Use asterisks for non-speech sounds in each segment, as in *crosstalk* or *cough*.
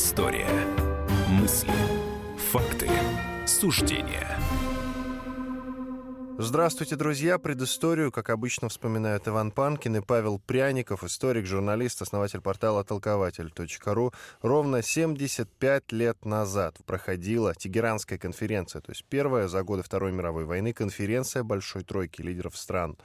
Предыстория. Мысли, факты, суждения. Здравствуйте, друзья. Предысторию, как обычно, вспоминают Иван Панкин и Павел Пряников, историк, журналист, основатель портала толкователь.ру. Ровно 75 лет назад проходила Тегеранская конференция, то есть первая за годы Второй мировой войны конференция Большой Тройки лидеров стран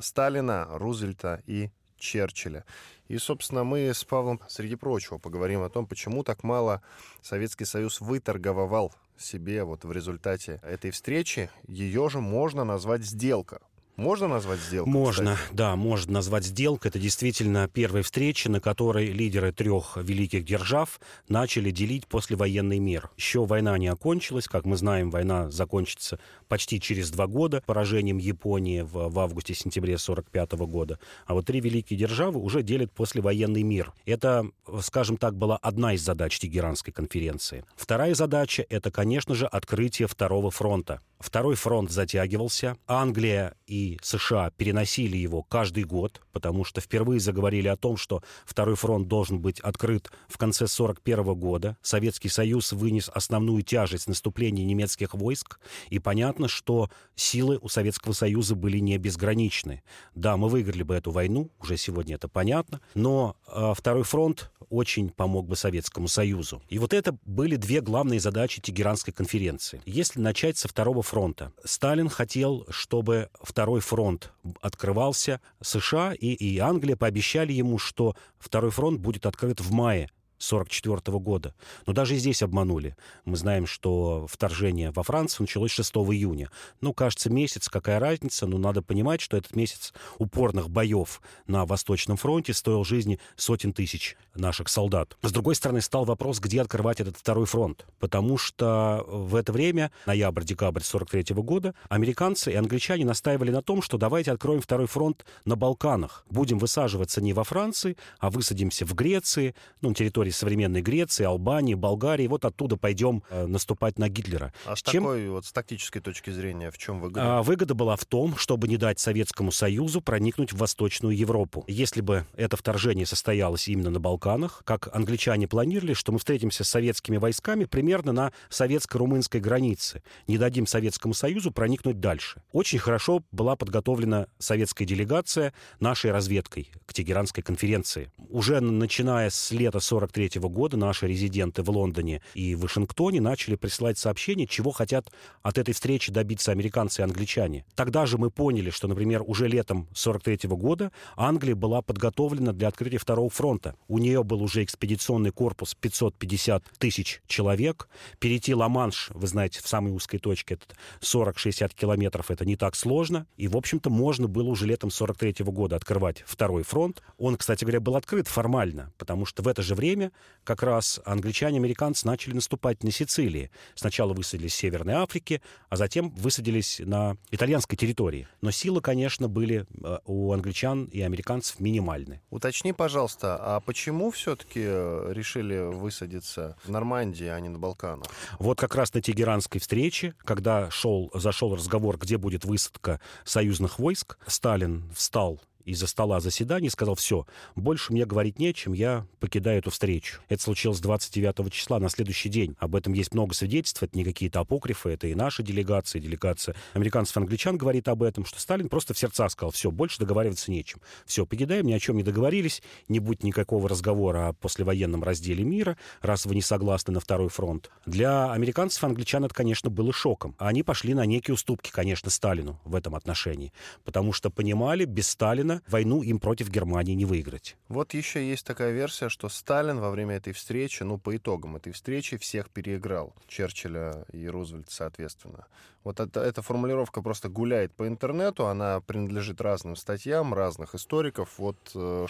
Сталина, Рузвельта и Черчилля. И, собственно, мы с Павлом, среди прочего, поговорим о том, почему так мало Советский Союз выторговал себе вот в результате этой встречи. Ее же можно назвать сделка. Можно назвать сделку? Можно, кстати? да, можно назвать сделкой. Это действительно первая встреча, на которой лидеры трех великих держав начали делить послевоенный мир. Еще война не окончилась. Как мы знаем, война закончится почти через два года поражением Японии в, в августе-сентябре 1945 года. А вот три великие державы уже делят послевоенный мир. Это, скажем так, была одна из задач Тегеранской конференции. Вторая задача — это, конечно же, открытие второго фронта. Второй фронт затягивался. Англия и США переносили его каждый год, потому что впервые заговорили о том, что второй фронт должен быть открыт в конце 1941 года. Советский Союз вынес основную тяжесть наступления немецких войск, и понятно, что силы у Советского Союза были не безграничны. Да, мы выиграли бы эту войну, уже сегодня это понятно, но э, второй фронт очень помог бы Советскому Союзу. И вот это были две главные задачи Тегеранской конференции. Если начать со второго фронта. Сталин хотел, чтобы второй фронт открывался. США и, и Англия пообещали ему, что второй фронт будет открыт в мае 1944 года. Но даже здесь обманули. Мы знаем, что вторжение во Францию началось 6 июня. Ну, кажется, месяц, какая разница, но надо понимать, что этот месяц упорных боев на Восточном фронте стоил жизни сотен тысяч наших солдат. С другой стороны, стал вопрос, где открывать этот второй фронт. Потому что в это время, ноябрь-декабрь 43 года, американцы и англичане настаивали на том, что давайте откроем второй фронт на Балканах. Будем высаживаться не во Франции, а высадимся в Греции, ну, на территории современной Греции, Албании, Болгарии. Вот оттуда пойдем э, наступать на Гитлера. А с Чем... такой вот с тактической точки зрения в чем выгода? А, выгода была в том, чтобы не дать Советскому Союзу проникнуть в Восточную Европу. Если бы это вторжение состоялось именно на Балканах, как англичане планировали, что мы встретимся с советскими войсками примерно на советско-румынской границе, не дадим Советскому Союзу проникнуть дальше. Очень хорошо была подготовлена советская делегация нашей разведкой к Тегеранской конференции. Уже начиная с лета 43 1993 года наши резиденты в Лондоне и Вашингтоне начали присылать сообщения, чего хотят от этой встречи добиться американцы и англичане. Тогда же мы поняли, что, например, уже летом 1943 года Англия была подготовлена для открытия второго фронта. У нее был уже экспедиционный корпус 550 тысяч человек. Перейти Ла-Манш, вы знаете, в самой узкой точке, это 40-60 километров, это не так сложно. И, в общем-то, можно было уже летом 43 года открывать второй фронт. Он, кстати говоря, был открыт формально, потому что в это же время как раз англичане и американцы начали наступать на Сицилии. Сначала высадились в Северной Африке, а затем высадились на итальянской территории. Но силы, конечно, были э, у англичан и американцев минимальны. Уточни, пожалуйста, а почему все-таки э, решили высадиться в Нормандии, а не на Балканах? Вот как раз на Тегеранской встрече, когда шел, зашел разговор, где будет высадка союзных войск, Сталин встал из-за стола заседаний сказал, все, больше мне говорить нечем, я покидаю эту встречу. Это случилось 29 числа, на следующий день. Об этом есть много свидетельств, это не какие-то апокрифы, это и наша делегация, делегация американцев и англичан говорит об этом, что Сталин просто в сердцах сказал, все, больше договариваться нечем. Все, покидаем, ни о чем не договорились, не будет никакого разговора о послевоенном разделе мира, раз вы не согласны на второй фронт. Для американцев и англичан это, конечно, было шоком. Они пошли на некие уступки, конечно, Сталину в этом отношении, потому что понимали, без Сталина Сталина войну им против Германии не выиграть. Вот еще есть такая версия, что Сталин во время этой встречи, ну, по итогам этой встречи, всех переиграл. Черчилля и Рузвельт, соответственно. Вот это, эта формулировка просто гуляет по интернету, она принадлежит разным статьям, разных историков. Вот э,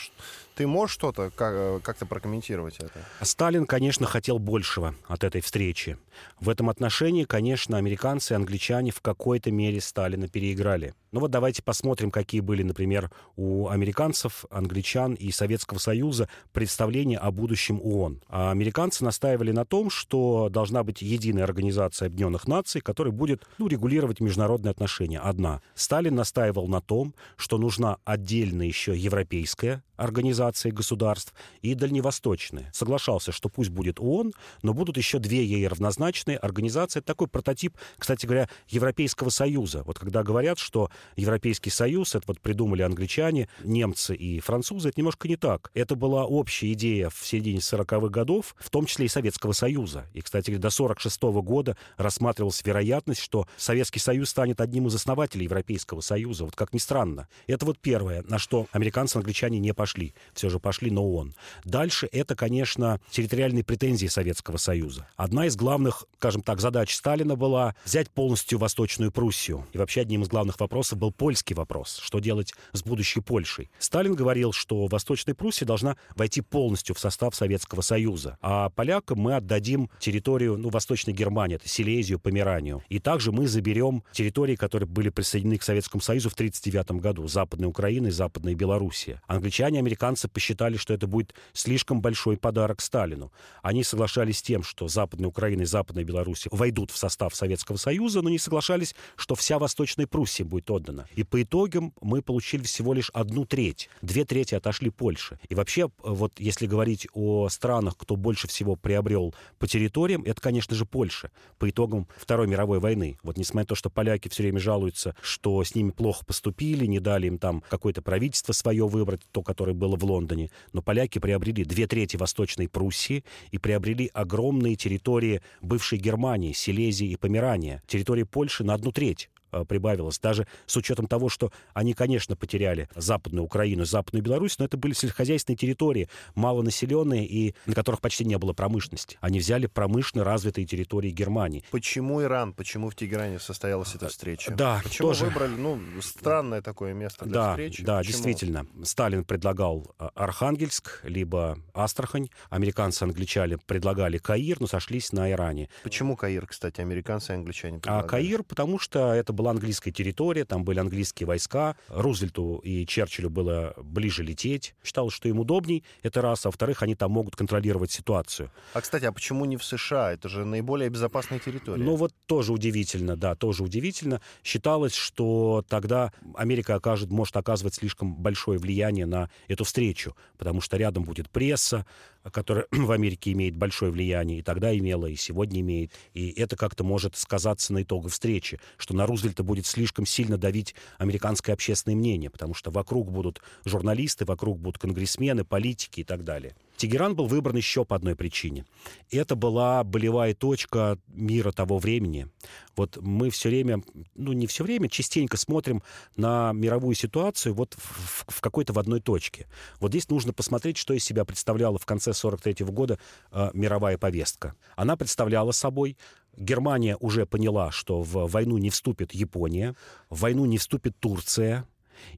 ты можешь что-то э, как-то прокомментировать это? Сталин, конечно, хотел большего от этой встречи. В этом отношении, конечно, американцы и англичане в какой-то мере Сталина переиграли. Ну вот давайте посмотрим, какие были, например, у американцев, англичан и Советского Союза представления о будущем ООН. А американцы настаивали на том, что должна быть единая организация Объединенных Наций, которая будет ну, регулировать международные отношения. Одна. Сталин настаивал на том, что нужна отдельно еще европейская организации государств и дальневосточные. Соглашался, что пусть будет ООН, но будут еще две ей равнозначные организации. Такой прототип, кстати говоря, Европейского Союза. Вот когда говорят, что Европейский Союз, это вот придумали англичане, немцы и французы, это немножко не так. Это была общая идея в середине 40-х годов, в том числе и Советского Союза. И, кстати, до 46 -го года рассматривалась вероятность, что Советский Союз станет одним из основателей Европейского Союза. Вот как ни странно. Это вот первое, на что американцы и англичане не пошли пошли, все же пошли на ООН. Дальше это, конечно, территориальные претензии Советского Союза. Одна из главных, скажем так, задач Сталина была взять полностью Восточную Пруссию. И вообще одним из главных вопросов был польский вопрос. Что делать с будущей Польшей? Сталин говорил, что Восточная Пруссия должна войти полностью в состав Советского Союза. А полякам мы отдадим территорию, ну, Восточной Германии, это Силезию, Померанию. И также мы заберем территории, которые были присоединены к Советскому Союзу в 1939 году. Западная Украина и Западная Белоруссия. Англичане американцы посчитали, что это будет слишком большой подарок Сталину. Они соглашались с тем, что Западная Украина и Западная Беларусь войдут в состав Советского Союза, но не соглашались, что вся Восточная Пруссия будет отдана. И по итогам мы получили всего лишь одну треть. Две трети отошли Польше. И вообще, вот если говорить о странах, кто больше всего приобрел по территориям, это, конечно же, Польша. По итогам Второй мировой войны. Вот несмотря на то, что поляки все время жалуются, что с ними плохо поступили, не дали им там какое-то правительство свое выбрать, то, которое которое было в Лондоне, но поляки приобрели две трети Восточной Пруссии и приобрели огромные территории бывшей Германии, Силезии и Померания. Территории Польши на одну треть. Э, прибавилось. Даже с учетом того, что они, конечно, потеряли Западную Украину, Западную Беларусь, но это были сельскохозяйственные территории, малонаселенные и на которых почти не было промышленности. Они взяли промышленно развитые территории Германии. Почему Иран? Почему в Тегеране состоялась эта встреча? Да, Почему тоже... выбрали, ну, странное такое место для да, встречи? Да, Почему? действительно. Сталин предлагал э, Архангельск, либо Астрахань. Американцы, англичане предлагали Каир, но сошлись на Иране. Почему Каир, кстати, американцы и англичане предлагали? А Каир, потому что это был была английская территория, там были английские войска. Рузвельту и Черчиллю было ближе лететь. Считал, что им удобней, это раз. А во-вторых, они там могут контролировать ситуацию. А, кстати, а почему не в США? Это же наиболее безопасная территория. Ну вот тоже удивительно, да, тоже удивительно. Считалось, что тогда Америка окажет, может оказывать слишком большое влияние на эту встречу, потому что рядом будет пресса, которая *clears throat* в Америке имеет большое влияние, и тогда имела, и сегодня имеет. И это как-то может сказаться на итогах встречи, что на Рузвельта будет слишком сильно давить американское общественное мнение, потому что вокруг будут журналисты, вокруг будут конгрессмены, политики и так далее. Тегеран был выбран еще по одной причине. Это была болевая точка мира того времени. Вот мы все время, ну не все время, частенько смотрим на мировую ситуацию вот в, в какой-то в одной точке. Вот здесь нужно посмотреть, что из себя представляла в конце 43 -го года э, мировая повестка. Она представляла собой Германия уже поняла, что в войну не вступит Япония, в войну не вступит Турция,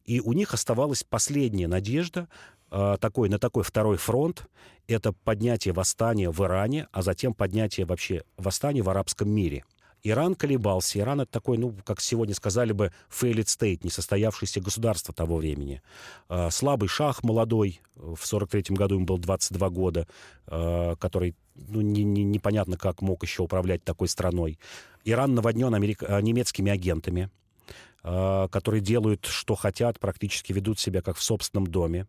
и у них оставалась последняя надежда такой, на такой второй фронт. Это поднятие восстания в Иране, а затем поднятие вообще восстания в арабском мире. Иран колебался. Иран это такой, ну, как сегодня сказали бы, failed state, несостоявшееся государство того времени. Э, слабый шах молодой, в 43 году ему было 22 года, э, который ну, не, не, непонятно, как мог еще управлять такой страной. Иран наводнен америк... Э, немецкими агентами, э, которые делают, что хотят, практически ведут себя как в собственном доме.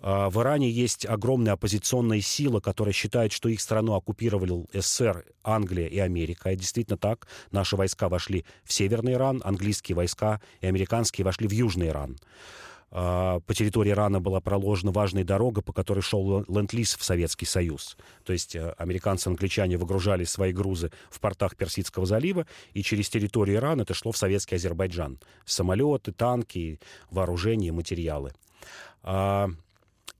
Э, в Иране есть огромная оппозиционная сила, которая считает, что их страну оккупировали СССР, Англия и Америка. И действительно так. Наши войска вошли в Северный Иран, английские войска и американские вошли в Южный Иран. А, по территории Ирана была проложена важная дорога, по которой шел ленд-лиз в Советский Союз. То есть э, американцы и англичане выгружали свои грузы в портах Персидского залива, и через территорию Ирана это шло в советский Азербайджан. Самолеты, танки, вооружение, материалы. А,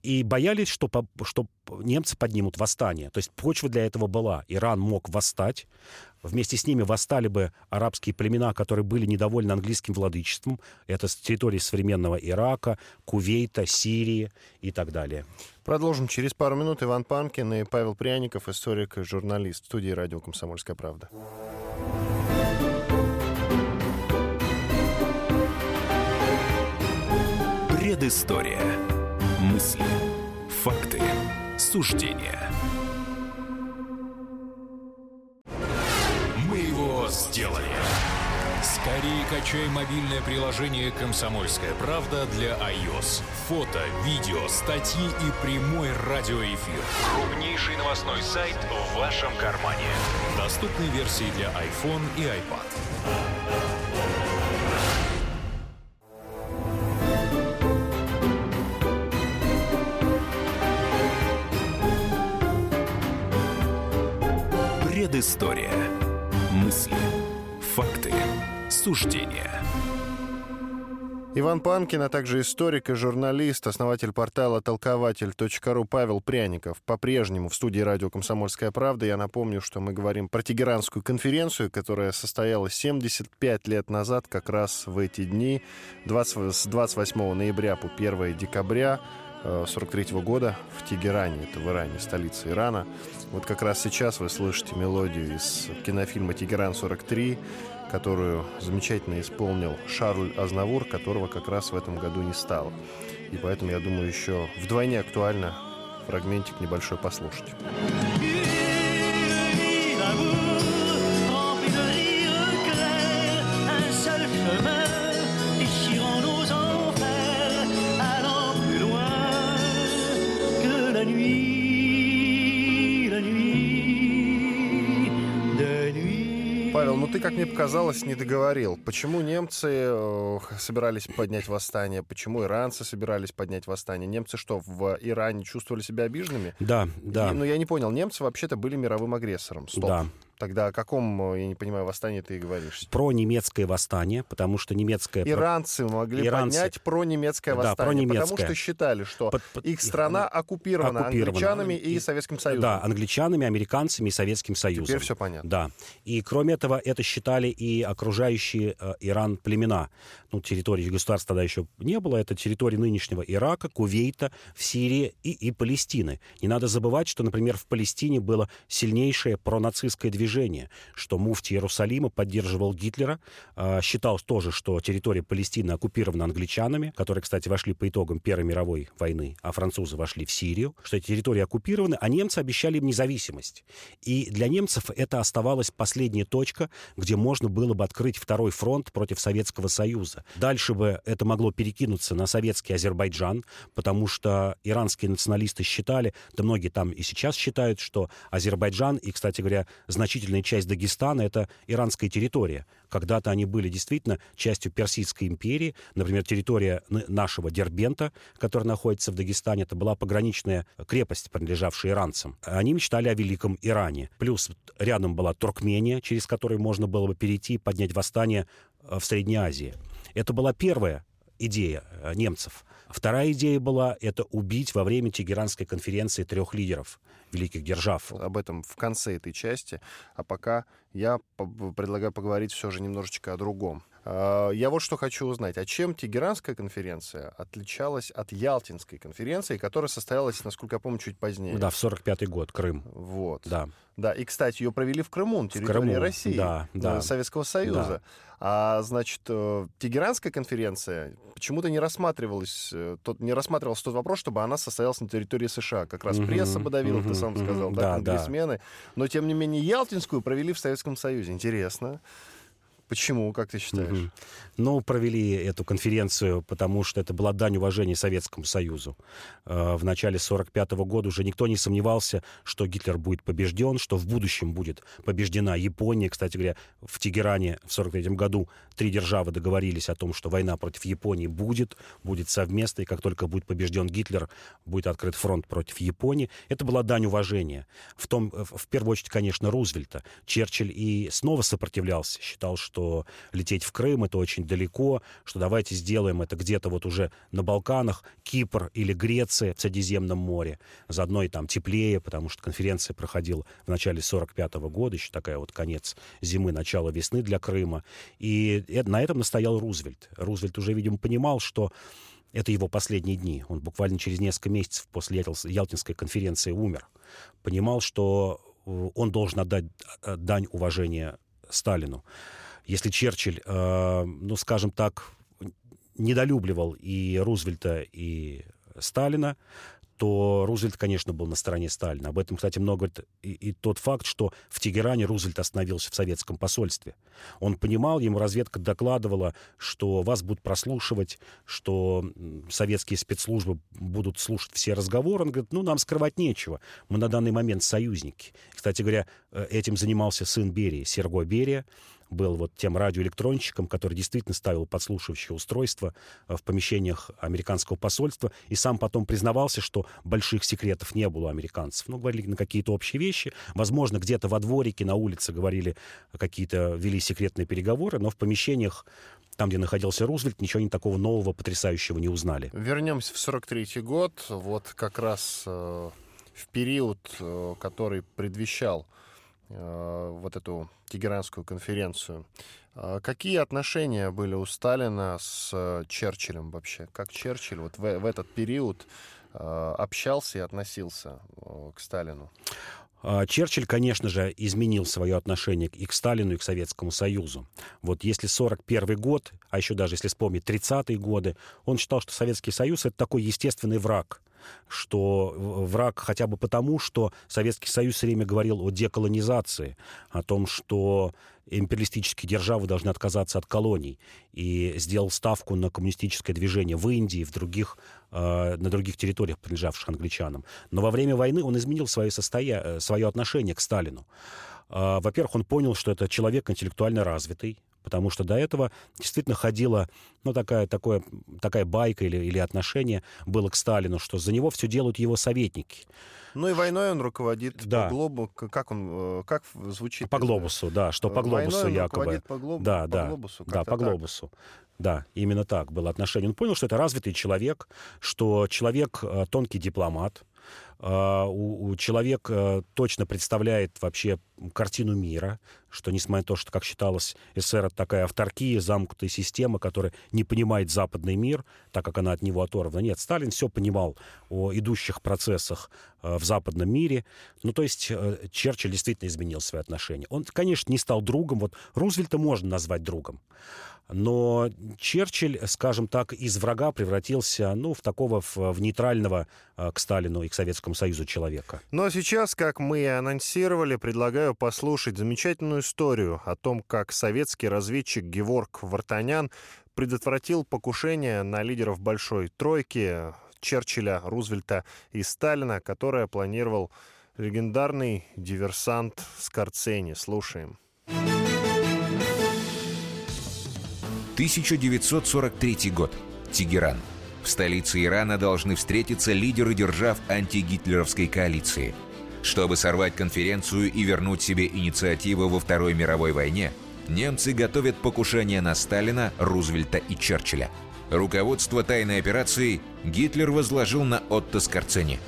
и боялись, что, что немцы поднимут восстание. То есть почва для этого была. Иран мог восстать. Вместе с ними восстали бы арабские племена, которые были недовольны английским владычеством. Это с территории современного Ирака, Кувейта, Сирии и так далее. Продолжим через пару минут. Иван Панкин и Павел Пряников, историк и журналист в студии радио «Комсомольская правда». Предыстория. Мысли, факты, суждения. Мы его сделали. и качай мобильное приложение «Комсомольская правда» для iOS. Фото, видео, статьи и прямой радиоэфир. Крупнейший новостной сайт в вашем кармане. Доступны версии для iPhone и iPad. Предыстория. Мысли. Факты. Суждения. Иван Панкин, а также историк и журналист, основатель портала толкователь.ру Павел Пряников. По-прежнему в студии радио «Комсомольская правда». Я напомню, что мы говорим про Тегеранскую конференцию, которая состоялась 75 лет назад, как раз в эти дни, 20, с 28 ноября по 1 декабря 43 -го года в Тегеране, это в Иране, столица Ирана. Вот как раз сейчас вы слышите мелодию из кинофильма «Тегеран-43», которую замечательно исполнил Шарль Азнавур, которого как раз в этом году не стало. И поэтому, я думаю, еще вдвойне актуально фрагментик небольшой послушать. Павел, ну ты, как мне показалось, не договорил. Почему немцы э, собирались поднять восстание? Почему иранцы собирались поднять восстание? Немцы что, в Иране чувствовали себя обиженными? Да, да. И, ну, я не понял, немцы вообще-то были мировым агрессором. Стоп. Да. Тогда о каком, я не понимаю, восстании ты говоришь? Про немецкое восстание, потому что немецкое... Иранцы могли Иранцы... поднять про немецкое восстание, да, про немецкое. потому что считали, что под, под... их страна оккупирована, оккупирована англичанами и, и Советским Союзом. Да, англичанами, американцами и Советским Союзом. Теперь все понятно. Да. И кроме этого, это считали и окружающие э, Иран племена. Ну, территории государства тогда еще не было. Это территории нынешнего Ирака, Кувейта, в Сирии и, и Палестины. Не надо забывать, что, например, в Палестине было сильнейшее пронацистское движение движение, что муфти Иерусалима поддерживал Гитлера, а, считал тоже, что территория Палестины оккупирована англичанами, которые, кстати, вошли по итогам Первой мировой войны, а французы вошли в Сирию, что эти территории оккупированы, а немцы обещали им независимость. И для немцев это оставалась последняя точка, где можно было бы открыть второй фронт против Советского Союза. Дальше бы это могло перекинуться на советский Азербайджан, потому что иранские националисты считали, да многие там и сейчас считают, что Азербайджан и, кстати говоря, значительно значительная часть Дагестана — это иранская территория. Когда-то они были действительно частью Персидской империи. Например, территория нашего Дербента, которая находится в Дагестане, это была пограничная крепость, принадлежавшая иранцам. Они мечтали о великом Иране. Плюс рядом была Туркмения, через которую можно было бы перейти и поднять восстание э, в Средней Азии. Это была первая идея э, немцев. Вторая идея была — это убить во время Тегеранской конференции трех лидеров великих держав. Об этом в конце этой части. А пока я предлагаю поговорить все же немножечко о другом. А, я вот что хочу узнать. А чем Тегеранская конференция отличалась от Ялтинской конференции, которая состоялась, насколько я помню, чуть позднее? Да, в 45-й год, Крым. Вот. Да. Да, и, кстати, ее провели в Крыму, на территории Крыму, России, да, да. Советского Союза. Да. А, значит, э, Тегеранская конференция почему-то не рассматривалась, э, тот, не рассматривался тот вопрос, чтобы она состоялась на территории США. Как раз mm-hmm, пресса подавила, mm-hmm, ты сам сказал, mm-hmm, да, конгрессмены. Да. Но, тем не менее, Ялтинскую провели в Советском Союзе. Интересно. Почему, как ты считаешь? Угу. Ну, провели эту конференцию, потому что это была дань уважения Советскому Союзу. Э, в начале 1945 года уже никто не сомневался, что Гитлер будет побежден, что в будущем будет побеждена Япония. Кстати говоря, в Тегеране в 1943 году три державы договорились о том, что война против Японии будет, будет совместной. Как только будет побежден Гитлер, будет открыт фронт против Японии. Это была дань уважения. В, том, в первую очередь, конечно, Рузвельта. Черчилль и снова сопротивлялся, считал, что что лететь в Крым это очень далеко, что давайте сделаем это где-то вот уже на Балканах, Кипр или Греция в Средиземном море. Заодно и там теплее, потому что конференция проходила в начале 45 -го года, еще такая вот конец зимы, начало весны для Крыма. И на этом настоял Рузвельт. Рузвельт уже, видимо, понимал, что это его последние дни. Он буквально через несколько месяцев после Ялтинской конференции умер. Понимал, что э, он должен отдать э, дань уважения Сталину если Черчилль, э, ну, скажем так, недолюбливал и Рузвельта, и Сталина, то Рузвельт, конечно, был на стороне Сталина. Об этом, кстати, много говорит и, и тот факт, что в Тегеране Рузвельт остановился в советском посольстве. Он понимал, ему разведка докладывала, что вас будут прослушивать, что советские спецслужбы будут слушать все разговоры. Он говорит, ну, нам скрывать нечего. Мы на данный момент союзники. Кстати говоря, э, этим занимался сын Берии, Серго Берия был вот тем радиоэлектронщиком, который действительно ставил подслушивающее устройство э, в помещениях американского посольства, и сам потом признавался, что больших секретов не было у американцев. Ну, говорили на какие-то общие вещи. Возможно, где-то во дворике, на улице говорили какие-то, вели секретные переговоры, но в помещениях там, где находился Рузвельт, ничего не такого нового, потрясающего не узнали. Вернемся в 43 год, вот как раз э, в период, э, который предвещал Э, вот эту Тегеранскую конференцию. А какие отношения были у Сталина с э, Черчиллем вообще? Как Черчилль вот в, в этот период э, общался и относился к Сталину? А, Черчилль, конечно же, изменил свое отношение и к Сталину, и к Советскому Союзу. Вот если 41 год, а еще даже если вспомнить 30-е годы, он считал, что Советский Союз — это такой естественный враг что враг хотя бы потому, что Советский Союз все время говорил о деколонизации, о том, что империалистические державы должны отказаться от колоний, и сделал ставку на коммунистическое движение в Индии, в других, э, на других территориях, принадлежавших англичанам. Но во время войны он изменил свое, состоя... Э, свое отношение к Сталину. Э, во-первых, он понял, что это человек интеллектуально развитый, потому что до этого действительно ходила, ну, такая, такое, такая байка или, или отношение было к Сталину, что за него все делают его советники. Ну и войной он руководит да. по глобусу. Как он, э, как звучит? По глобусу, да, что по глобусу войной якобы. По, глоб... да, по да, глобусу. Да, по глобусу. Да, именно так было отношение. Он понял, что это развитый человек, что человек э, тонкий дипломат, у, у человек э, точно представляет вообще картину мира, что, несмотря на то, что, как считалось, СССР это такая авторкия, замкнутая система, которая не понимает западный мир, так как она от него оторвана. Нет, Сталин все понимал о идущих процессах э, в западном мире. Ну, то есть э, Черчилль действительно изменил свои отношения. Он, конечно, не стал другом. Вот Рузвельта можно назвать другом. Но Черчилль, скажем так, из врага превратился, ну, в такого, в, в нейтрального к Сталину и к Советскому Союзу человека. Ну, а сейчас, как мы и анонсировали, предлагаю послушать замечательную историю о том, как советский разведчик Геворг Вартанян предотвратил покушение на лидеров Большой Тройки Черчилля, Рузвельта и Сталина, которое планировал легендарный диверсант Скорцени. Слушаем. 1943 год. Тегеран. В столице Ирана должны встретиться лидеры держав антигитлеровской коалиции. Чтобы сорвать конференцию и вернуть себе инициативу во Второй мировой войне, немцы готовят покушение на Сталина, Рузвельта и Черчилля. Руководство тайной операции Гитлер возложил на Отто Скорцени.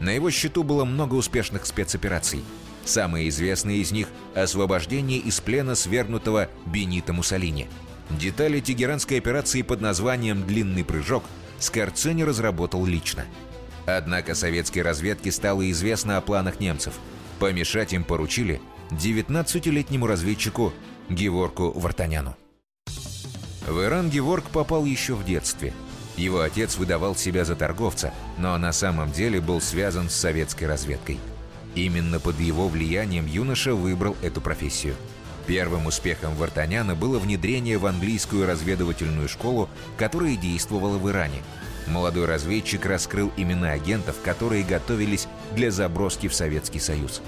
На его счету было много успешных спецопераций. Самые известные из них – освобождение из плена свергнутого Бенита Муссолини – Детали тегеранской операции под названием «Длинный прыжок» Скорцени разработал лично. Однако советской разведке стало известно о планах немцев. Помешать им поручили 19-летнему разведчику Геворку Вартаняну. В Иран Геворг попал еще в детстве. Его отец выдавал себя за торговца, но на самом деле был связан с советской разведкой. Именно под его влиянием юноша выбрал эту профессию – Первым успехом Вартаняна было внедрение в английскую разведывательную школу, которая действовала в Иране. Молодой разведчик раскрыл имена агентов, которые готовились для заброски в Советский Союз.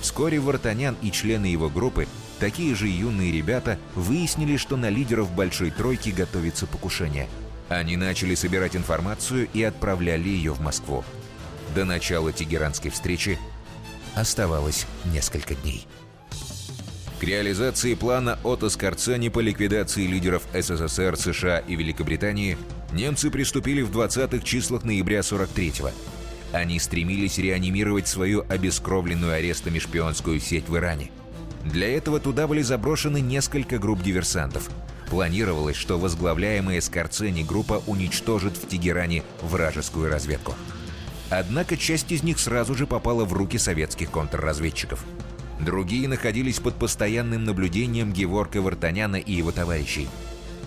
Вскоре Вартанян и члены его группы, такие же юные ребята, выяснили, что на лидеров Большой Тройки готовится покушение. Они начали собирать информацию и отправляли ее в Москву. До начала тегеранской встречи оставалось несколько дней. К реализации плана Отто Скорцени по ликвидации лидеров СССР, США и Великобритании немцы приступили в 20-х числах ноября 43-го. Они стремились реанимировать свою обескровленную арестами шпионскую сеть в Иране. Для этого туда были заброшены несколько групп диверсантов. Планировалось, что возглавляемая Скорцени группа уничтожит в Тегеране вражескую разведку. Однако часть из них сразу же попала в руки советских контрразведчиков – Другие находились под постоянным наблюдением Геворка Вартаняна и его товарищей.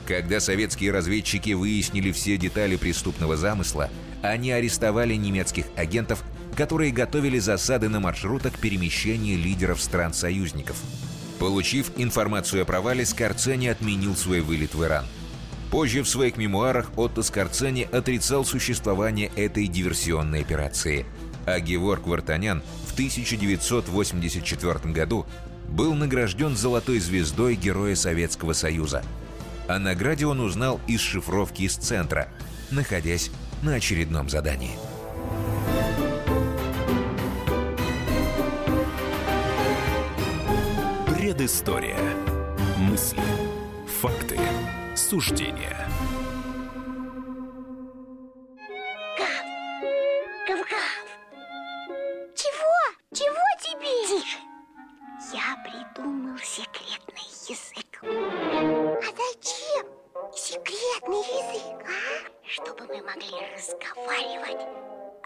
Когда советские разведчики выяснили все детали преступного замысла, Они арестовали немецких агентов, которые готовили засады на маршрутах перемещения лидеров стран-союзников. Получив информацию о провале, Скорцени отменил свой вылет в Иран. Позже в своих мемуарах Отто Скорцени отрицал существование этой диверсионной операции. А Геворг Вартанян 1984 году был награжден золотой звездой Героя Советского Союза. О награде он узнал из шифровки из центра, находясь на очередном задании. Предыстория. Мысли. Факты. Суждения.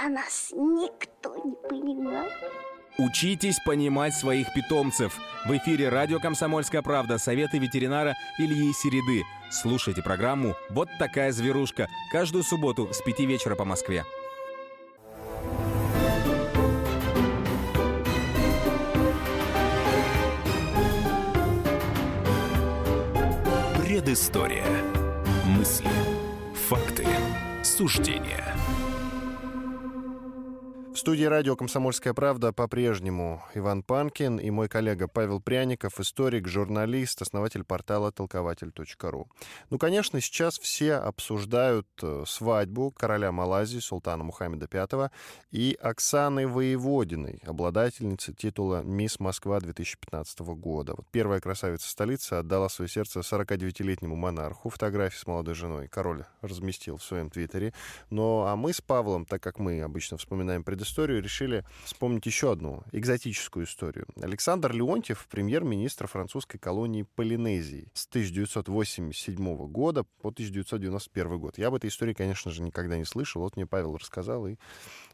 А нас никто не понимал. Учитесь понимать своих питомцев. В эфире радио «Комсомольская правда» советы ветеринара Ильи Середы. Слушайте программу «Вот такая зверушка» каждую субботу с 5 вечера по Москве. Предыстория. Мысли. Факты. Суждения. Студии радио «Комсомольская правда» по-прежнему Иван Панкин и мой коллега Павел Пряников, историк, журналист, основатель портала толкователь.ру. Ну, конечно, сейчас все обсуждают э, свадьбу короля Малайзии Султана Мухаммеда V и Оксаны Воеводиной, обладательницы титула «Мисс Москва» 2015 года. Вот первая красавица столицы отдала свое сердце 49-летнему монарху. Фотографии с молодой женой король разместил в своем твиттере. Но а мы с Павлом, так как мы обычно вспоминаем предысторию, историю, решили вспомнить еще одну экзотическую историю. Александр Леонтьев, премьер-министр французской колонии Полинезии с 1987 года по 1991 год. Я об этой истории, конечно же, никогда не слышал. Вот мне Павел рассказал, и,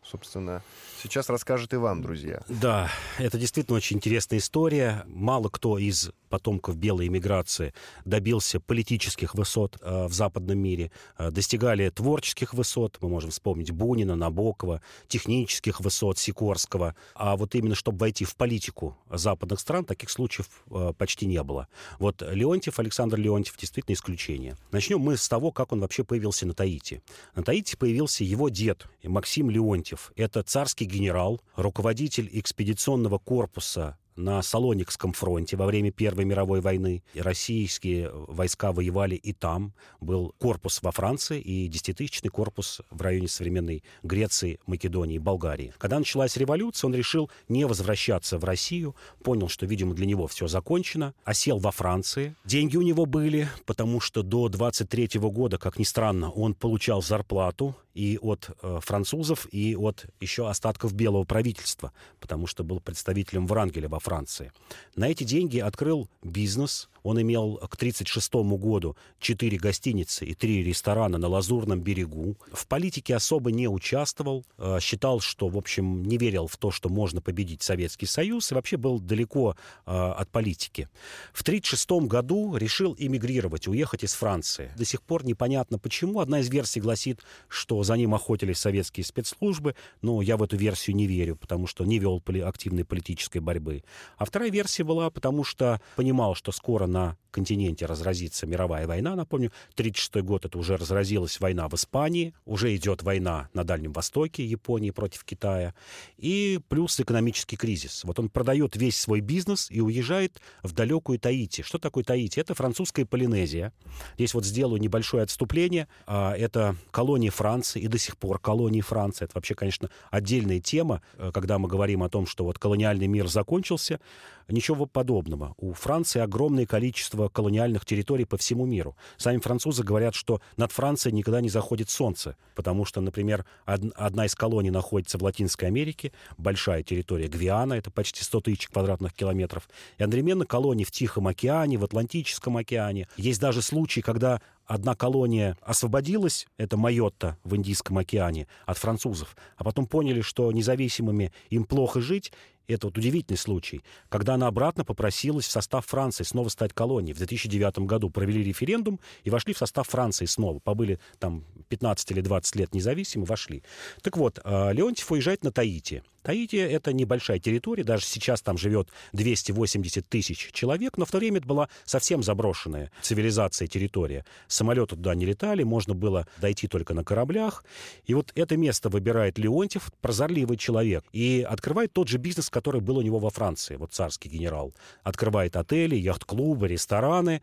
собственно, сейчас расскажет и вам, друзья. Да, это действительно очень интересная история. Мало кто из потомков белой эмиграции добился политических высот э, в западном мире, э, достигали творческих высот, мы можем вспомнить Бунина, Набокова, технических высот Сикорского, а вот именно чтобы войти в политику западных стран, таких случаев э, почти не было. Вот Леонтьев, Александр Леонтьев, действительно исключение. Начнем мы с того, как он вообще появился на Таити. На Таити появился его дед Максим Леонтьев. Это царский генерал, руководитель экспедиционного корпуса на Салоникском фронте во время Первой мировой войны. И российские войска воевали и там. Был корпус во Франции и десятитысячный корпус в районе современной Греции, Македонии, Болгарии. Когда началась революция, он решил не возвращаться в Россию, понял, что, видимо, для него все закончено, осел во Франции. Деньги у него были, потому что до 23 года, как ни странно, он получал зарплату и от э, французов, и от еще остатков белого правительства, потому что был представителем Врангеля во Франции. На эти деньги открыл бизнес. Он имел к 1936 году четыре гостиницы и три ресторана на Лазурном берегу. В политике особо не участвовал. Э, считал, что, в общем, не верил в то, что можно победить Советский Союз, и вообще был далеко э, от политики. В 1936 году решил эмигрировать, уехать из Франции. До сих пор непонятно почему. Одна из версий гласит, что за ним охотились советские спецслужбы, но я в эту версию не верю, потому что не вел активной политической борьбы. А вторая версия была, потому что понимал, что скоро на континенте разразится мировая война. Напомню, 1936 год это уже разразилась война в Испании, уже идет война на Дальнем Востоке, Японии против Китая, и плюс экономический кризис. Вот он продает весь свой бизнес и уезжает в далекую Таити. Что такое Таити? Это французская Полинезия. Здесь вот сделаю небольшое отступление. А, это колония Франции, и до сих пор колонии Франции. Это вообще, конечно, отдельная тема, э, когда мы говорим о том, что вот колониальный мир закончился. Ничего подобного. У Франции огромное количество колониальных территорий по всему миру. Сами французы говорят, что над Францией никогда не заходит солнце, потому что, например, одна из колоний находится в Латинской Америке, большая территория Гвиана, это почти 100 тысяч квадратных километров, и одновременно колонии в Тихом океане, в Атлантическом океане. Есть даже случаи, когда одна колония освободилась, это Майотта в Индийском океане, от французов, а потом поняли, что независимыми им плохо жить, это вот удивительный случай, когда она обратно попросилась в состав Франции снова стать колонией. В 2009 году провели референдум и вошли в состав Франции снова. Побыли там 15 или 20 лет независимы, вошли. Так вот, э, Леонтьев уезжает на Таити. Таити — это небольшая территория, даже сейчас там живет 280 тысяч человек, но в то время это была совсем заброшенная цивилизация территория. Самолеты туда не летали, можно было дойти только на кораблях. И вот это место выбирает Леонтьев, прозорливый человек, и открывает тот же бизнес, который был у него во Франции, вот царский генерал. Открывает отели, яхт-клубы, рестораны.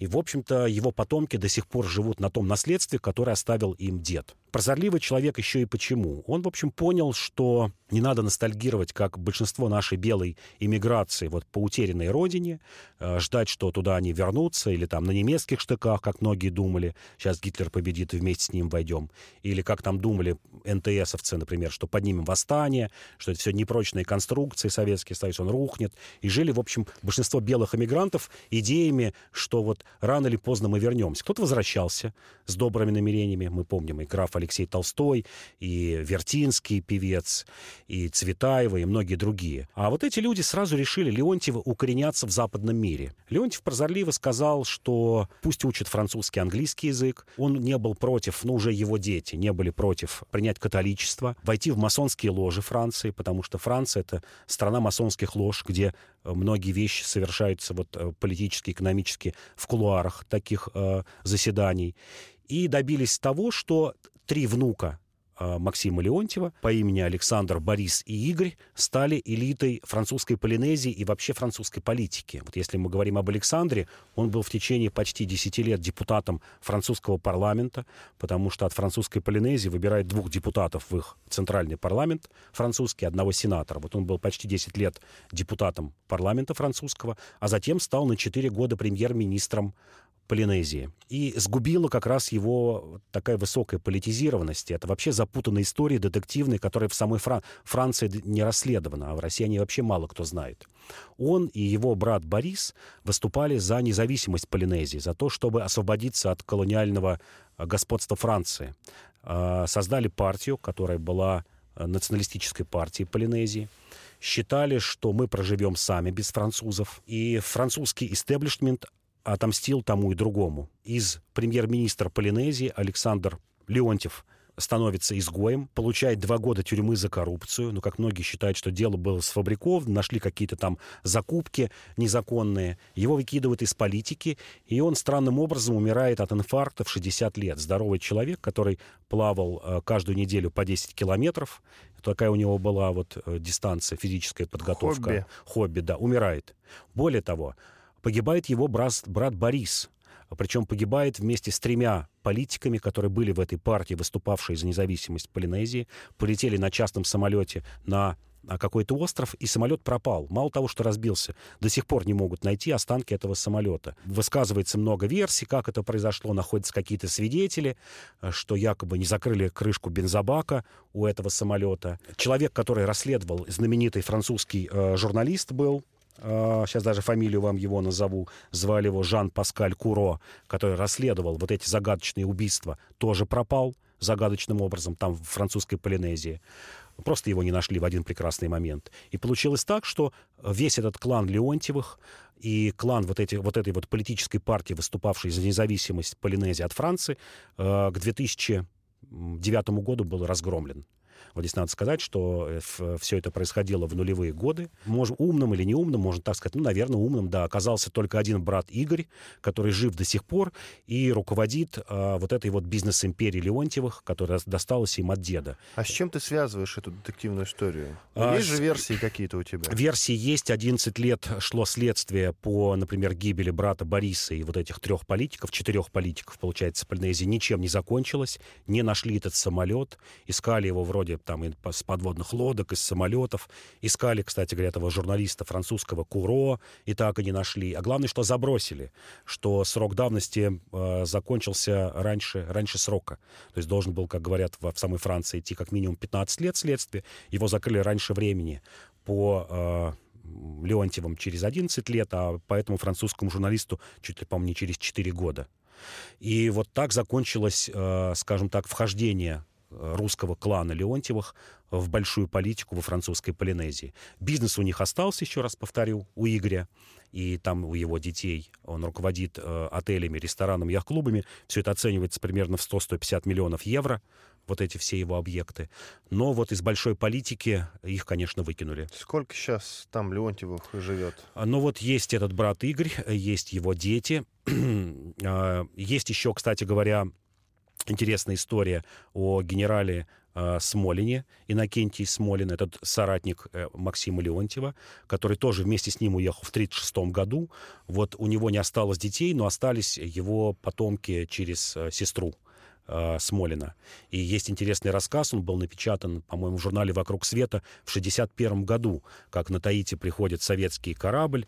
И, в общем-то, его потомки до сих пор живут на том наследстве, которое оставил им дед. Прозорливый человек еще и почему? Он, в общем, понял, что не надо ностальгировать, как большинство нашей белой иммиграции вот по утерянной родине, э, ждать, что туда они вернутся, или там на немецких штыках, как многие думали, сейчас Гитлер победит вместе с ним войдем. Или как там думали НТСовцы, например, что поднимем восстание, что это все непрочные конструкции, Советский Союз, он рухнет. И жили, в общем, большинство белых иммигрантов идеями, что вот рано или поздно мы вернемся. Кто-то возвращался с добрыми намерениями, мы помним, и граф Алексей Толстой, и Вертинский певец, и Цветаева, и многие другие. А вот эти люди сразу решили Леонтьева укореняться в западном мире. Леонтьев прозорливо сказал, что пусть учит французский, английский язык. Он не был против, ну, уже его дети не были против принять католичество, войти в масонские ложи Франции, потому что Франция — это страна масонских лож, где многие вещи совершаются вот э, политически, экономически в кулуарах таких э, заседаний. И добились того, что три внука Максима Леонтьева по имени Александр, Борис и Игорь стали элитой французской Полинезии и вообще французской политики. Вот если мы говорим об Александре, он был в течение почти 10 лет депутатом французского парламента, потому что от французской Полинезии выбирают двух депутатов в их центральный парламент французский, одного сенатора. Вот он был почти 10 лет депутатом парламента французского, а затем стал на 4 года премьер-министром Полинезии. И сгубила как раз его такая высокая политизированность. Это вообще запутанная история детективная, которая в самой Фран... Франции не расследована, а в России они вообще мало кто знает. Он и его брат Борис выступали за независимость Полинезии, за то, чтобы освободиться от колониального э, господства Франции. А, создали партию, которая была э, националистической партией Полинезии считали, что мы проживем сами без французов. И французский истеблишмент отомстил тому и другому. Из премьер-министра Полинезии Александр Леонтьев становится изгоем, получает два года тюрьмы за коррупцию. Ну, как многие считают, что дело было сфабриковано, нашли какие-то там закупки незаконные. Его выкидывают из политики, и он странным образом умирает от инфаркта в 60 лет. Здоровый человек, который плавал э, каждую неделю по 10 километров. Такая у него была вот э, дистанция, физическая подготовка. Хобби. Хобби, да, умирает. Более того, погибает его брат, брат Борис. Причем погибает вместе с тремя политиками, которые были в этой партии, выступавшие за независимость Полинезии, полетели на частном самолете на какой-то остров, и самолет пропал. Мало того, что разбился, до сих пор не могут найти останки этого самолета. Высказывается много версий, как это произошло, находятся какие-то свидетели, что якобы не закрыли крышку бензобака у этого самолета. Человек, который расследовал, знаменитый французский э, журналист был, сейчас а, даже фамилию вам его назову, звали его Жан-Паскаль Куро, который расследовал вот эти загадочные убийства, тоже пропал загадочным образом там в французской Полинезии. Просто его не нашли в один прекрасный момент. И получилось так, что весь этот клан Леонтьевых и клан вот, эти, вот этой вот политической партии, выступавшей за независимость Полинезии от Франции, э, к 2009 году был разгромлен. Вот здесь надо сказать, что э, все это происходило в нулевые годы. Может, умным или неумным, можно так сказать, ну, наверное, умным, да, оказался только один брат Игорь, который жив до сих пор и руководит а, вот этой вот бизнес-империей Леонтьевых, которая досталась им от деда. А с чем ты связываешь эту детективную историю? А, есть же версии какие-то у тебя? Версии есть. 11 лет шло следствие по, например, гибели брата Бориса и вот этих трех политиков, четырех политиков, получается, Полинезии, ничем не закончилось. Не нашли этот самолет, искали его вроде там с подводных лодок, из самолетов. Искали, кстати говоря, этого журналиста французского Куро, и так и не нашли. А главное, что забросили, что срок давности э, закончился раньше, раньше срока. То есть должен был, как говорят в, в самой Франции, идти как минимум 15 лет следствия. Его закрыли раньше времени по э, Леонтьевым через 11 лет, а по этому французскому журналисту чуть ли, по-моему, не через 4 года. И вот так закончилось, э, скажем так, вхождение русского клана Леонтьевых в большую политику во французской Полинезии. Бизнес у них остался, еще раз повторю, у Игоря, и там у его детей. Он руководит э, отелями, ресторанами, яхт-клубами. Все это оценивается примерно в 100-150 миллионов евро, вот эти все его объекты. Но вот из большой политики их, конечно, выкинули. Сколько сейчас там Леонтьевых живет? А, ну вот есть этот брат Игорь, есть его дети. *clears throat* А, есть еще, кстати говоря, интересная история о генерале э, Смолине, Иннокентий Смолин, этот соратник э, Максима Леонтьева, который тоже вместе с ним уехал в 1936 году. Вот у него не осталось детей, но остались его потомки через э, сестру. Смолина. И есть интересный рассказ, он был напечатан, по-моему, в журнале «Вокруг света» в 1961 году, как на Таити приходит советский корабль,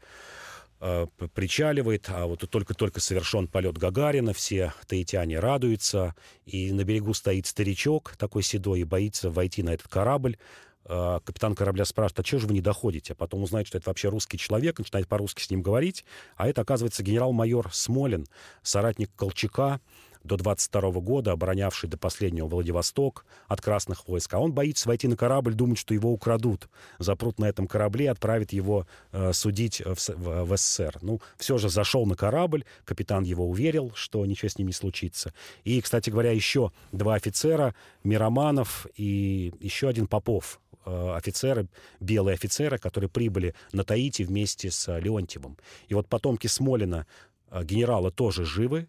причаливает, а вот только-только совершен полет Гагарина, все таитяне радуются, и на берегу стоит старичок такой седой и боится войти на этот корабль. Э, капитан корабля спрашивает, а чего же вы не доходите? А потом узнает, что это вообще русский человек, начинает по-русски с ним говорить, а это, оказывается, генерал-майор Смолин, соратник Колчака, до 22 года, оборонявший до последнего Владивосток от красных войск. А он боится войти на корабль, думать, что его украдут. Запрут на этом корабле, отправят его э, судить в, в, в СССР. Ну, все же зашел на корабль, капитан его уверил, что ничего с ним не случится. И, кстати говоря, еще два офицера, Мироманов и еще один Попов, э, офицеры, белые офицеры, которые прибыли на Таити вместе с Леонтьевым. И вот потомки Смолина, э, генерала, тоже живы.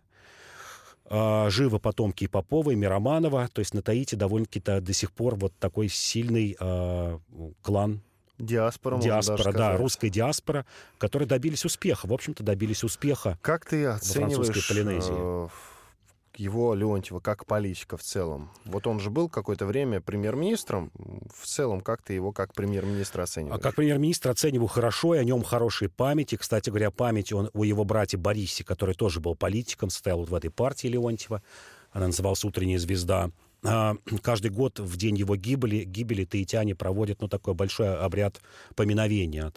А, живы потомки Попова и Мироманова. То есть на Таити довольно-таки до сих пор вот такой сильный э, клан Диаспора, диаспора, да, русская диаспора, которые добились успеха. В общем-то, добились успеха. Как ты оцениваешь Полинезии? Его Леонтьева как политика в целом? Вот он же был какое-то время премьер-министром. В целом, как ты его как премьер-министра оцениваешь? А как премьер-министр оцениваю хорошо, и о нем хорошие памяти. Кстати говоря, память он у его брате Борисе, который тоже был политиком, стоял вот в этой партии Леонтьева. Она называлась «Утренняя звезда». А, *clears throat* каждый год в день его гибели, гибели таитяне проводят ну, такой большой обряд поминовения,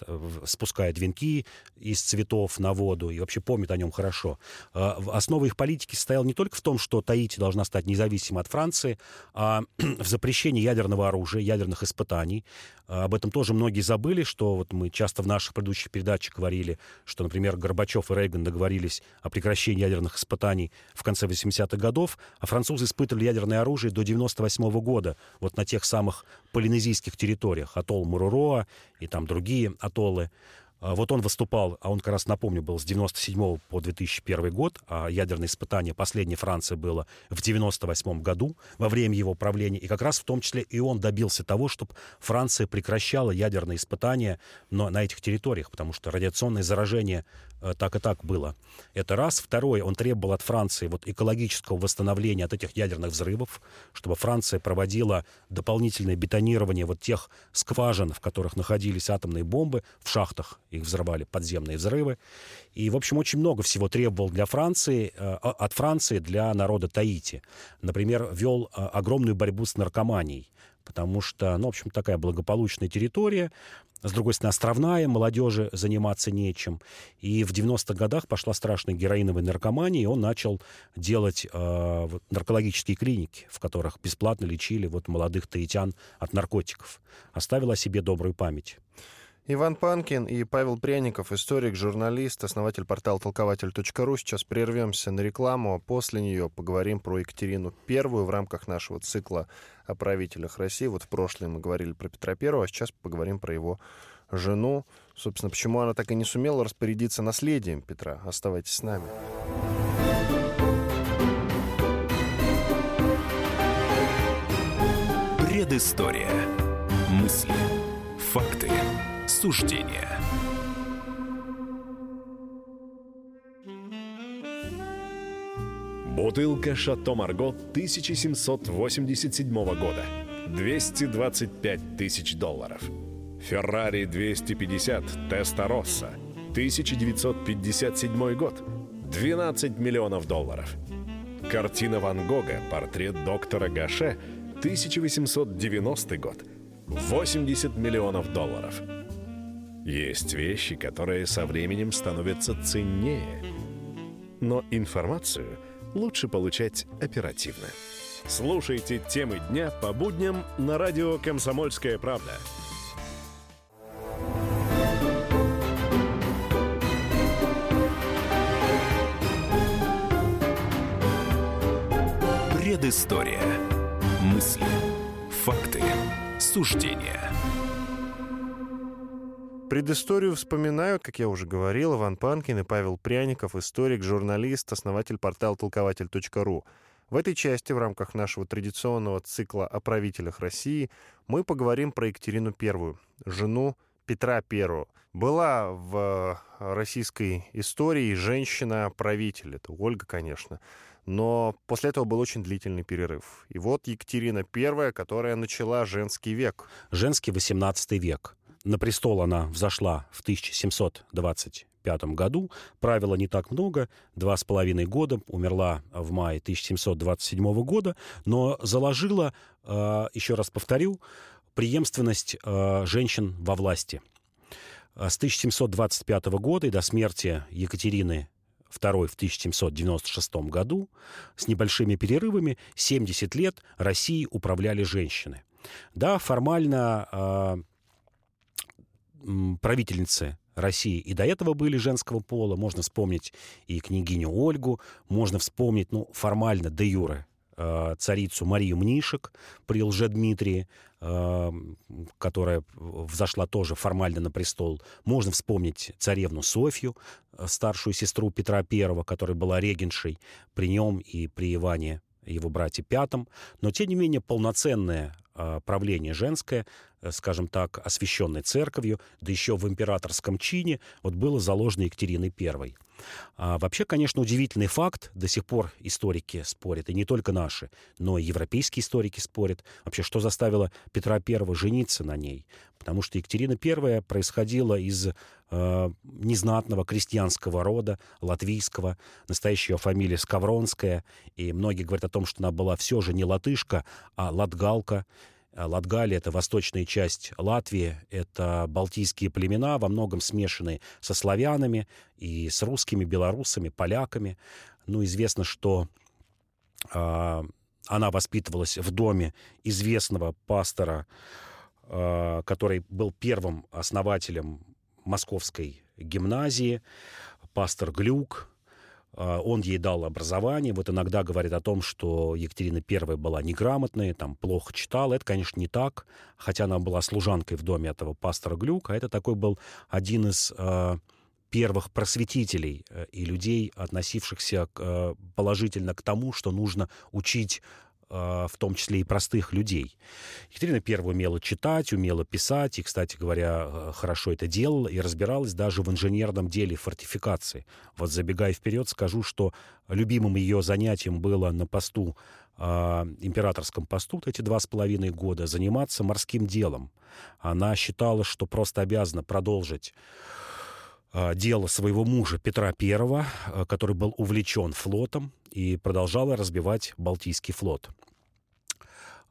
спускают венки из цветов на воду и вообще помнят о нем хорошо. А, основа их политики состояла не только в том, что Таити должна стать независимой от Франции, а *clears throat* в запрещении ядерного оружия, ядерных испытаний. А, об этом тоже многие забыли, что вот мы часто в наших предыдущих передачах говорили, что, например, Горбачев и Рейган договорились о прекращении ядерных испытаний в конце 80-х годов, а французы испытывали ядерное оружие до 98 -го года вот на тех самых полинезийских территориях, атолл Муруроа и там другие атоллы. А, вот он выступал, а он как раз, напомню, был с 97 по 2001 год, а ядерное испытание последней Франции было в 98 году, во время его правления, и как раз в том числе и он добился того, чтобы Франция прекращала ядерные испытания но на этих территориях, потому что радиационное заражение Э, так и так было. Это раз. Второе, он требовал от Франции вот экологического восстановления от этих ядерных взрывов, чтобы Франция проводила дополнительное бетонирование вот тех скважин, в которых находились атомные бомбы, в шахтах их взрывали подземные взрывы. И, в общем, очень много всего требовал для Франции, э, от Франции для народа Таити. Например, вел э, огромную борьбу с наркоманией потому что, ну, в общем, такая благополучная территория, с другой стороны, островная, молодежи заниматься нечем. И в 90-х годах пошла страшная героиновая наркомания, и он начал делать э, наркологические клиники, в которых бесплатно лечили вот молодых таитян от наркотиков. Оставил о себе добрую память. Иван Панкин и Павел Пряников, историк, журналист, основатель портала толкователь.ру. Сейчас прервемся на рекламу, а после нее поговорим про Екатерину Первую в рамках нашего цикла о правителях России. Вот в прошлом мы говорили про Петра Первого, а сейчас поговорим про его жену. Собственно, почему она так и не сумела распорядиться наследием Петра. Оставайтесь с нами. Предыстория. Мысли. Факты. Суждения. Бутылка «Шато Марго» 1787 года. 225 тысяч долларов. «Феррари 250 Теста Росса» 1957 год. 12 миллионов долларов. Картина Ван Гога «Портрет доктора Гаше» 1890 год. 80 миллионов долларов. Есть вещи, которые со временем становятся ценнее. Но информацию лучше получать оперативно. Слушайте темы дня по будням на радио «Комсомольская правда». Предыстория. Мысли. Факты. Суждения. Предысторию вспоминают, как я уже говорил, Иван Панкин и Павел Пряников, историк, журналист, основатель портала толкователь.ру. В этой части, в рамках нашего традиционного цикла о правителях России, мы поговорим про Екатерину I, жену Петра I. Была в российской истории женщина-правитель. Это Ольга, конечно. Но после этого был очень длительный перерыв. И вот Екатерина I, которая начала женский век. Женский 18 век. На престол она взошла в 1725 году. Правила не так много, два с половиной года. Умерла в мае 1727 года, но заложила, э, еще раз повторю, преемственность э, женщин во власти. С 1725 года и до смерти Екатерины второй в 1796 году, с небольшими перерывами, 70 лет Россией управляли женщины. Да, формально э, правительницы России и до этого были женского пола. Можно вспомнить и княгиню Ольгу, можно вспомнить, ну, формально, де юре, Э, царицу Марию Мнишек при Лжедмитрии, э, которая взошла тоже формально на престол. Можно вспомнить царевну Софью, старшую сестру Петра I, которая была регеншей при нем и при Иване его брате Пятом. Но, тем не менее, полноценное правление женское, скажем так, освященной церковью, да еще в императорском чине, вот было заложено Екатериной I. А вообще, конечно, удивительный факт, до сих пор историки спорят, и не только наши, но и европейские историки спорят, вообще, что заставило Петра I жениться на ней. Потому что Екатерина I происходила из э, незнатного крестьянского рода, латвийского, настоящая ее фамилия Скавронская, и многие говорят о том, что она была все же не латышка, а латгалка, а Латгалия — это восточная часть Латвии, это балтийские племена, во многом смешанные со славянами и с русскими, белорусами, поляками. Ну, известно, что э, она воспитывалась в доме известного пастора, э, который был первым основателем Московской гимназии, пастор Глюк, а, он ей дал образование. Вот иногда говорит о том, что Екатерина I была неграмотной, там плохо читала. Это, конечно, не так, хотя она была служанкой в доме этого пастора Глюка. Это такой был один из э, первых просветителей э, и людей, относившихся э, положительно к тому, что нужно учить в том числе и простых людей. Екатерина I умела читать, умела писать, и, кстати говоря, э, хорошо это делала, и разбиралась даже в инженерном деле фортификации. Вот забегая вперед, скажу, что любимым ее занятием было на посту э, императорском посту эти два с половиной года заниматься морским делом. Она считала, что просто обязана продолжить а, дело своего мужа Петра I, который был увлечен флотом и продолжала разбивать Балтийский флот.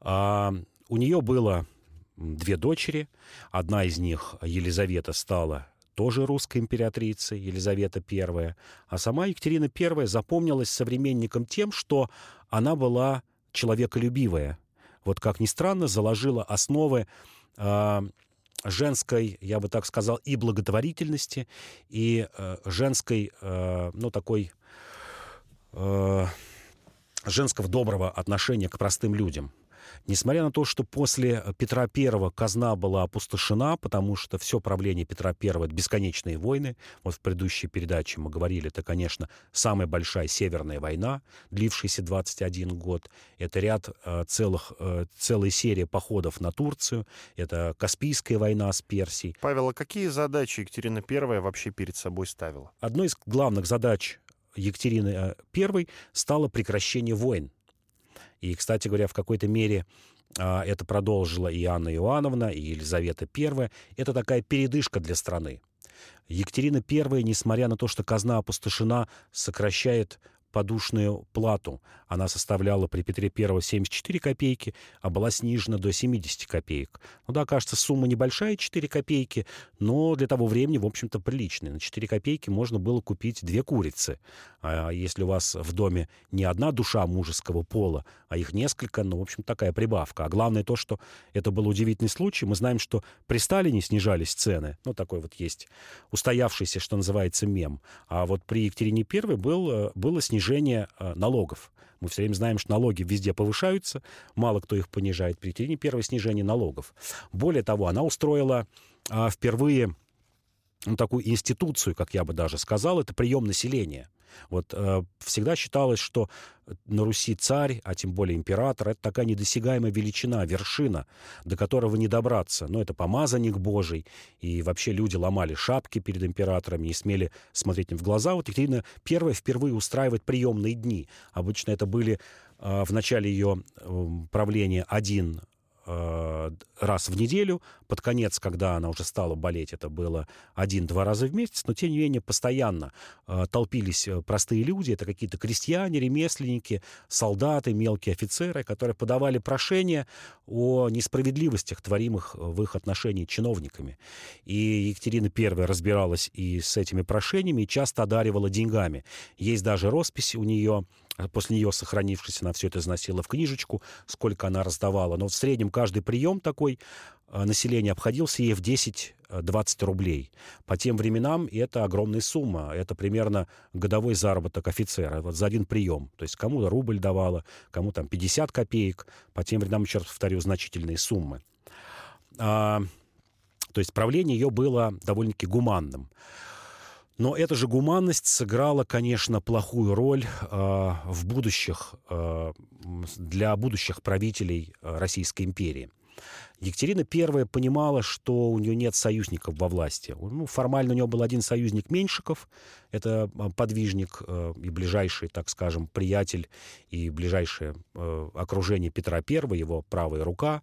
А, у нее было две дочери. Одна из них, Елизавета, стала тоже русской императрицей, Елизавета I. А сама Екатерина I запомнилась современникам тем, что она была человеколюбивая. Вот, как ни странно, заложила основы э, женской, я бы так сказал, и благотворительности, и э, женской, э, ну, такой э, женского доброго отношения к простым людям. Несмотря на то, что после Петра I казна была опустошена, потому что все правление Петра I — это бесконечные войны. Вот в предыдущей передаче мы говорили, это, конечно, самая большая Северная война, длившаяся 21 год. Это ряд э, целых, э, целая серия походов на Турцию. Это Каспийская война с Персией. Павел, а какие задачи Екатерина I вообще перед собой ставила? Одной из главных задач Екатерины I стало прекращение войн. И, кстати говоря, в какой-то мере а, это продолжила и Анна Иоанновна, и Елизавета I. Это такая передышка для страны. Екатерина I, несмотря на то, что казна опустошена, сокращает подушную плату. Она составляла при Петре I 74 копейки, а была снижена до 70 копеек. Ну да, кажется, сумма небольшая, 4 копейки, но для того времени, в общем-то, приличная. На 4 копейки можно было купить две курицы. А если у вас в доме не одна душа мужеского пола, а их несколько, ну, в общем, такая прибавка. А главное то, что это был удивительный случай. Мы знаем, что при Сталине снижались цены. Ну, такой вот есть устоявшийся, что называется, мем. А вот при Екатерине I был, э, было снижение снижение э, налогов. Мы все время знаем, что налоги везде повышаются, мало кто их понижает. Екатерине первое снижение налогов. Более того, она устроила а, впервые ну, такую институцию, как я бы даже сказал, это прием населения. Вот э, всегда считалось, что на Руси царь, а тем более император, это такая недосягаемая величина, вершина, до которого не добраться. Но это помазанник Божий, и вообще люди ломали шапки перед императорами, не смели смотреть им в глаза. Вот Екатерина первая впервые устраивает приемные дни. Обычно это были э, в начале ее э, правления один Э, раз в неделю. Под конец, когда она уже стала болеть, это было один-два раза в месяц, но тем не менее постоянно э, толпились э, простые люди, это какие-то крестьяне, ремесленники, солдаты, мелкие офицеры, которые подавали прошения о несправедливостях, творимых в их отношении чиновниками. И Екатерина I разбиралась и с этими прошениями, и часто одаривала деньгами. Есть даже росписи у нее, после нее сохранившаяся, она все это заносила в книжечку, сколько она раздавала. Но в среднем каждый прием такой э, населения обходился ей в 10-20 рублей. По тем временам это огромная сумма. Это примерно годовой заработок офицера вот за один прием. То есть кому-то рубль давала, кому там 50 копеек. По тем временам, еще раз повторю, значительные суммы. А, то есть правление ее было довольно-таки гуманным. Но эта же гуманность сыграла, конечно, плохую роль э, в будущих, э, для будущих правителей э, Российской империи. Екатерина I понимала, что у нее нет союзников во власти. Ну, формально у нее был один союзник Меньшиков, это подвижник э, и ближайший, так скажем, приятель и ближайшее э, окружение Петра I, его правая рука.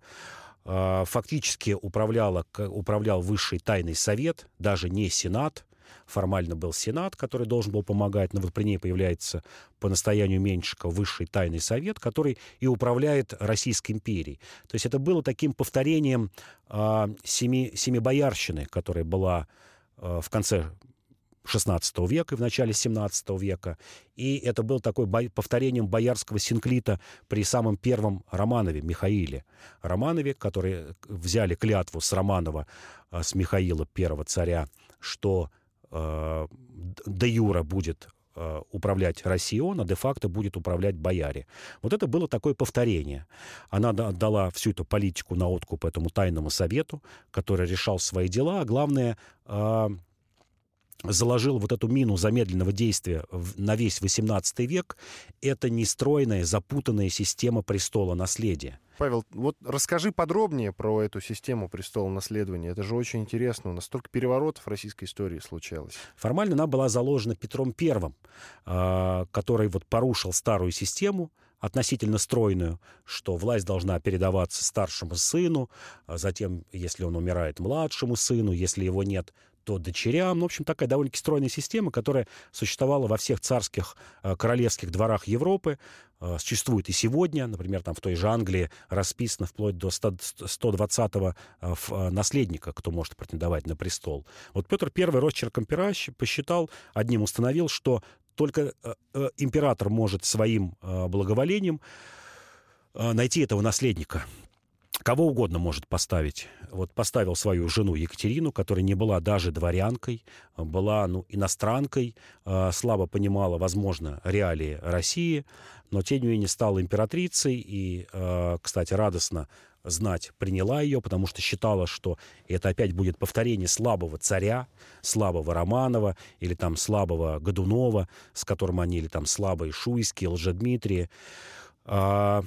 Э, фактически управляла, управлял Высший тайный совет, даже не Сенат, формально был Сенат, который должен был помогать, но вот при ней появляется по настоянию Меньшика Высший тайный совет, который и управляет Российской империей. То есть это было таким повторением э, семи, семибоярщины, которая была э, в конце XVI века и в начале XVII века. И это был такой бо- повторением боярского синклита при самом первом Романове, Михаиле. Романове, которые взяли клятву с Романова, с Михаила, первого царя, что э, де юра будет э, управлять Россией, а де-факто будет управлять бояре. Вот это было такое повторение. Она отдала всю эту политику на откуп этому тайному совету, который решал свои дела, а главное, э, заложил вот эту мину замедленного действия на весь XVIII век, это нестройная, запутанная система престола наследия. Павел, вот расскажи подробнее про эту систему престола наследования. Это же очень интересно. У нас столько переворотов в российской истории случалось. Формально она была заложена Петром Первым, а, который вот порушил старую систему, относительно стройную, что власть должна передаваться старшему сыну, а затем, если он умирает, младшему сыну, если его нет, то дочерям. Ну, в общем, такая довольно-таки стройная система, которая существовала во всех царских э, королевских дворах Европы, э, существует и сегодня. Например, там в той же Англии расписано вплоть до 120-го э, наследника, кто может претендовать на престол. Вот Петр I росчерком пера посчитал, одним установил, что только император может своим благоволением найти этого наследника. Кого угодно может поставить. Вот поставил свою жену Екатерину, которая не была даже дворянкой, была ну, иностранкой, э, слабо понимала, возможно, реалии России, но тем не менее стала императрицей и, э, кстати, радостно знать приняла ее, потому что считала, что это опять будет повторение слабого царя, слабого Романова или там слабого Годунова, с которым они, или там слабые Шуйские, Лжедмитрия. А,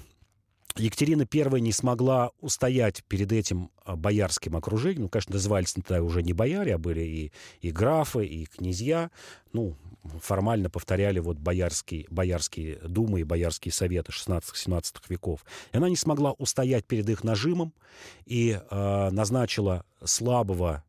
Екатерина I не смогла устоять перед этим а, боярским окружением. Ну, конечно, назывались тогда уже не бояре, а были и, и графы, и князья. Ну, формально повторяли вот боярские, боярские думы и боярские советы 16-17 веков. И она не смогла устоять перед их нажимом и э, назначила слабого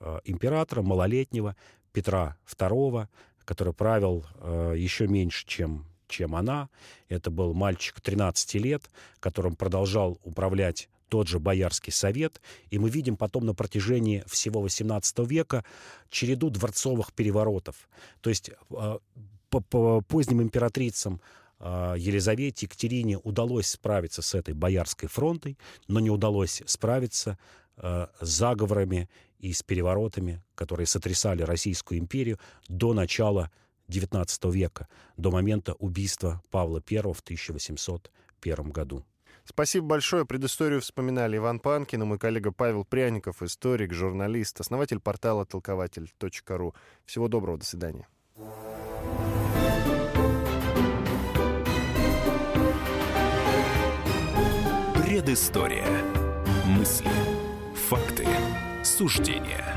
э, императора, малолетнего, Петра II, который правил э, еще меньше, чем, чем она. Это был мальчик 13 лет, которым продолжал управлять тот же Боярский совет, и мы видим потом на протяжении всего XVIII века череду дворцовых переворотов. То есть э, по, по поздним императрицам э, Елизавете, Екатерине удалось справиться с этой боярской фронтой, но не удалось справиться э, с заговорами и с переворотами, которые сотрясали Российскую империю до начала XIX века, до момента убийства Павла I в 1801 году. Спасибо большое. Предысторию вспоминали Иван Панкин и мой коллега Павел Пряников, историк, журналист, основатель портала толкователь.ру. Всего доброго, до свидания. Предыстория. Мысли. Факты. Суждения.